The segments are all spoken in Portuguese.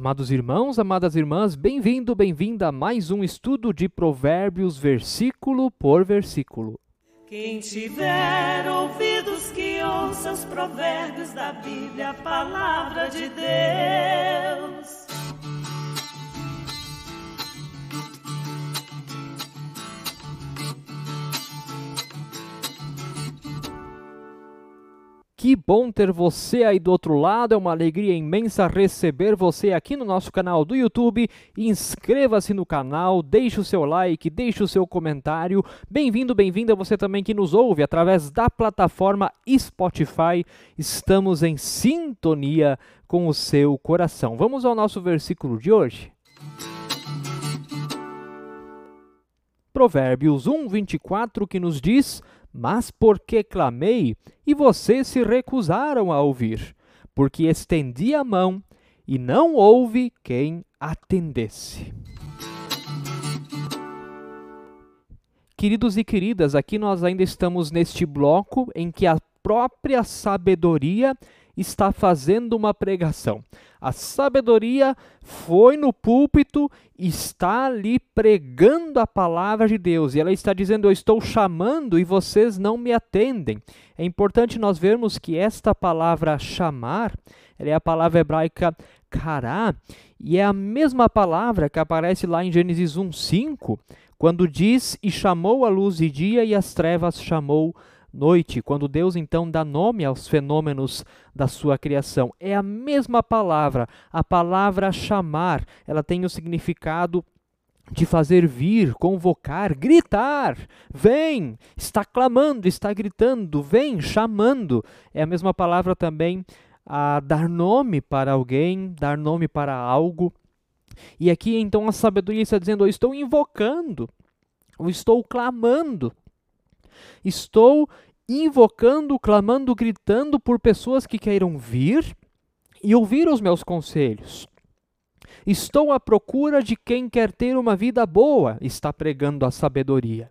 Amados irmãos, amadas irmãs, bem-vindo, bem-vinda a mais um estudo de Provérbios, versículo por versículo. Quem tiver ouvidos que ouça os provérbios da Bíblia, a palavra de Deus. Que bom ter você aí do outro lado, é uma alegria imensa receber você aqui no nosso canal do YouTube. Inscreva-se no canal, deixe o seu like, deixe o seu comentário. Bem-vindo, bem-vinda você também que nos ouve através da plataforma Spotify. Estamos em sintonia com o seu coração. Vamos ao nosso versículo de hoje. Provérbios 1, 24, que nos diz mas porque clamei, e vocês se recusaram a ouvir, porque estendi a mão, e não houve quem atendesse. Queridos e queridas, aqui nós ainda estamos neste bloco em que a própria sabedoria está fazendo uma pregação. A sabedoria foi no púlpito, está ali pregando a palavra de Deus e ela está dizendo: Eu estou chamando e vocês não me atendem. É importante nós vermos que esta palavra chamar é a palavra hebraica kará e é a mesma palavra que aparece lá em Gênesis 1:5, quando diz: E chamou a luz de dia e as trevas chamou noite, quando Deus então dá nome aos fenômenos da sua criação. É a mesma palavra, a palavra chamar, ela tem o significado de fazer vir, convocar, gritar. Vem! Está clamando, está gritando, vem, chamando. É a mesma palavra também a dar nome para alguém, dar nome para algo. E aqui então a sabedoria está dizendo: Eu estou invocando, eu estou clamando. Estou invocando, clamando, gritando por pessoas que queiram vir e ouvir os meus conselhos. Estou à procura de quem quer ter uma vida boa, está pregando a sabedoria.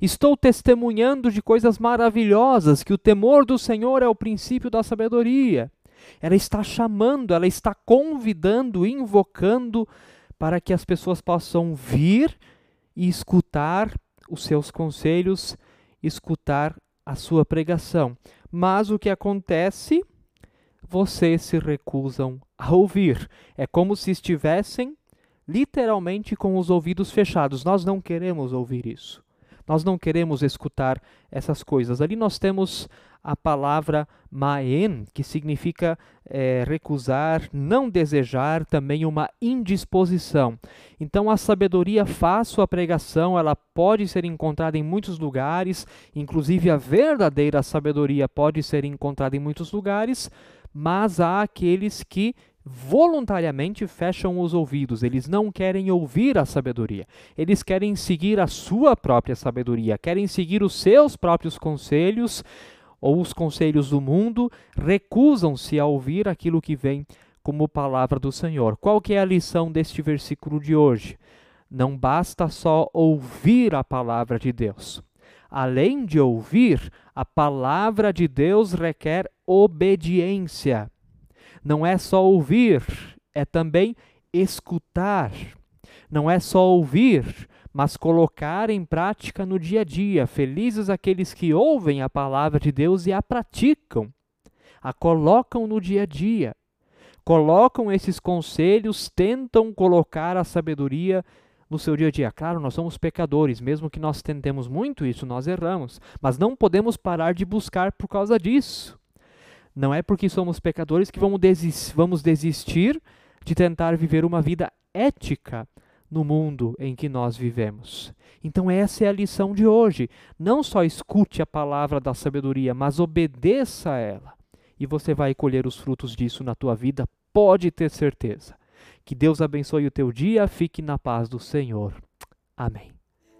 Estou testemunhando de coisas maravilhosas, que o temor do Senhor é o princípio da sabedoria. Ela está chamando, ela está convidando, invocando para que as pessoas possam vir e escutar os seus conselhos escutar a sua pregação. Mas o que acontece? Vocês se recusam a ouvir. É como se estivessem literalmente com os ouvidos fechados. Nós não queremos ouvir isso. Nós não queremos escutar essas coisas. Ali nós temos a palavra maen, que significa é, recusar, não desejar, também uma indisposição. Então a sabedoria faz sua pregação, ela pode ser encontrada em muitos lugares, inclusive a verdadeira sabedoria pode ser encontrada em muitos lugares, mas há aqueles que voluntariamente fecham os ouvidos, eles não querem ouvir a sabedoria, eles querem seguir a sua própria sabedoria, querem seguir os seus próprios conselhos ou os conselhos do mundo, recusam-se a ouvir aquilo que vem como palavra do Senhor. Qual que é a lição deste versículo de hoje? Não basta só ouvir a palavra de Deus. Além de ouvir, a palavra de Deus requer obediência não é só ouvir, é também escutar. Não é só ouvir, mas colocar em prática no dia a dia. Felizes aqueles que ouvem a palavra de Deus e a praticam, a colocam no dia a dia. Colocam esses conselhos, tentam colocar a sabedoria no seu dia a dia. Claro, nós somos pecadores, mesmo que nós tentemos muito isso, nós erramos, mas não podemos parar de buscar por causa disso. Não é porque somos pecadores que vamos, desistir, vamos desistir de tentar viver uma vida ética no mundo em que nós vivemos. Então, essa é a lição de hoje. Não só escute a palavra da sabedoria, mas obedeça a ela. E você vai colher os frutos disso na tua vida, pode ter certeza. Que Deus abençoe o teu dia, fique na paz do Senhor. Amém.